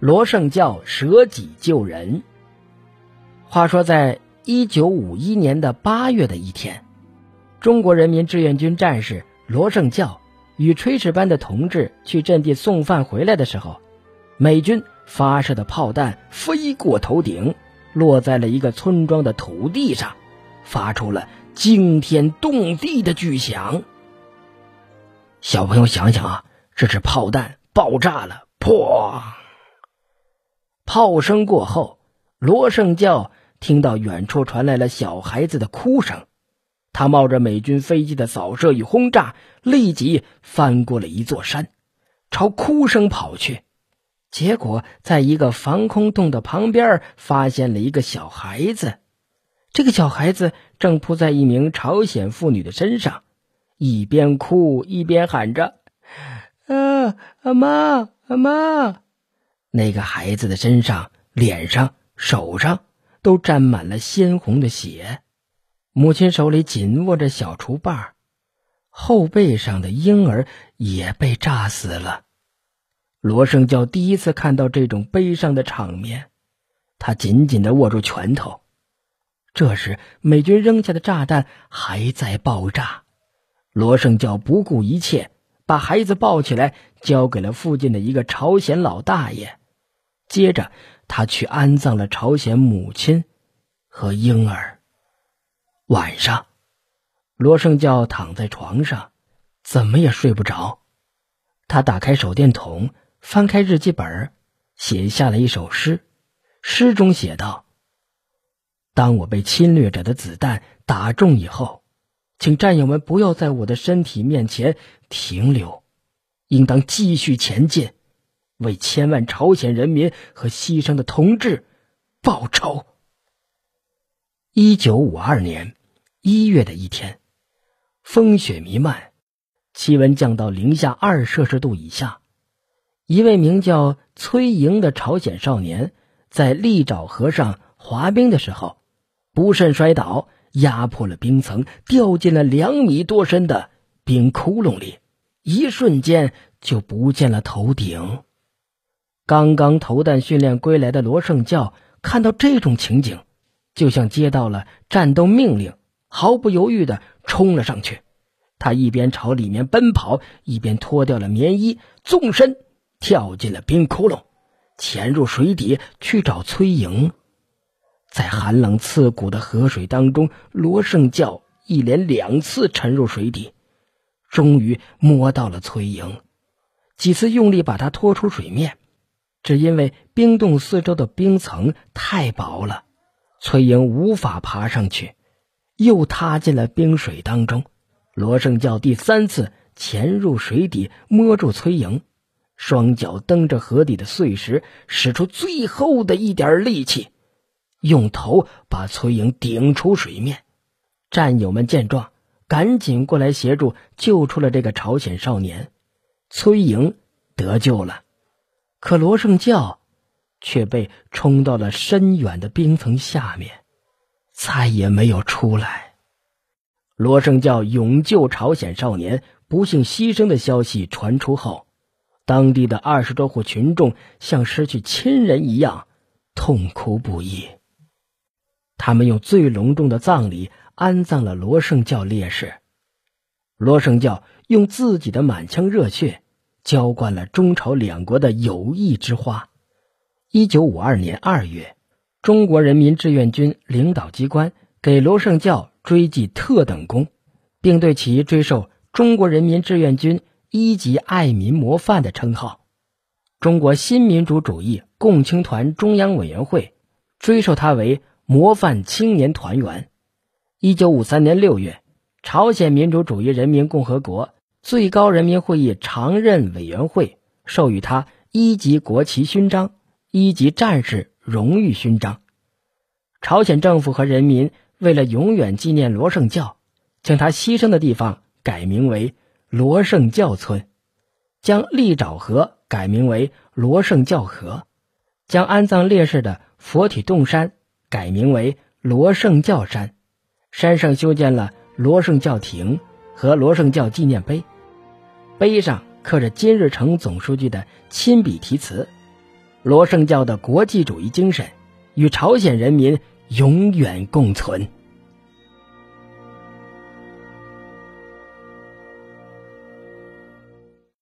罗胜教舍己救人。话说，在一九五一年的八月的一天，中国人民志愿军战士罗胜教与炊事班的同志去阵地送饭回来的时候，美军发射的炮弹飞过头顶，落在了一个村庄的土地上，发出了惊天动地的巨响。小朋友想想啊，这是炮弹爆炸了，砰！炮声过后，罗胜教听到远处传来了小孩子的哭声。他冒着美军飞机的扫射与轰炸，立即翻过了一座山，朝哭声跑去。结果，在一个防空洞的旁边，发现了一个小孩子。这个小孩子正扑在一名朝鲜妇女的身上。一边哭一边喊着：“啊，阿妈，阿妈！”那个孩子的身上、脸上、手上都沾满了鲜红的血，母亲手里紧握着小锄把，后背上的婴儿也被炸死了。罗胜教第一次看到这种悲伤的场面，他紧紧的握住拳头。这时，美军扔下的炸弹还在爆炸。罗胜教不顾一切，把孩子抱起来，交给了附近的一个朝鲜老大爷。接着，他去安葬了朝鲜母亲和婴儿。晚上，罗胜教躺在床上，怎么也睡不着。他打开手电筒，翻开日记本，写下了一首诗。诗中写道：“当我被侵略者的子弹打中以后。”请战友们不要在我的身体面前停留，应当继续前进，为千万朝鲜人民和牺牲的同志报仇。一九五二年一月的一天，风雪弥漫，气温降到零下二摄氏度以下。一位名叫崔莹的朝鲜少年在利沼河上滑冰的时候，不慎摔倒。压破了冰层，掉进了两米多深的冰窟窿里，一瞬间就不见了头顶。刚刚投弹训练归来的罗胜教看到这种情景，就像接到了战斗命令，毫不犹豫地冲了上去。他一边朝里面奔跑，一边脱掉了棉衣，纵身跳进了冰窟窿，潜入水底去找崔莹。在寒冷刺骨的河水当中，罗胜教一连两次沉入水底，终于摸到了崔莹。几次用力把她拖出水面，只因为冰洞四周的冰层太薄了，崔莹无法爬上去，又踏进了冰水当中。罗胜教第三次潜入水底，摸住崔莹，双脚蹬着河底的碎石，使出最后的一点力气。用头把崔莹顶出水面，战友们见状，赶紧过来协助，救出了这个朝鲜少年。崔莹得救了，可罗胜教却被冲到了深远的冰层下面，再也没有出来。罗胜教勇救朝鲜少年不幸牺牲的消息传出后，当地的二十多户群众像失去亲人一样痛哭不已。他们用最隆重的葬礼安葬了罗圣教烈士。罗圣教用自己的满腔热血浇灌了中朝两国的友谊之花。一九五二年二月，中国人民志愿军领导机关给罗圣教追记特等功，并对其追授中国人民志愿军一级爱民模范的称号。中国新民主主义共青团中央委员会追授他为。模范青年团员。一九五三年六月，朝鲜民主主义人民共和国最高人民会议常任委员会授予他一级国旗勋章、一级战士荣誉勋章。朝鲜政府和人民为了永远纪念罗盛教，将他牺牲的地方改名为罗盛教村，将利沼河改名为罗盛教河，将安葬烈士的佛体洞山。改名为罗圣教山，山上修建了罗圣教亭和罗圣教纪念碑，碑上刻着金日成总书记的亲笔题词：“罗圣教的国际主义精神与朝鲜人民永远共存。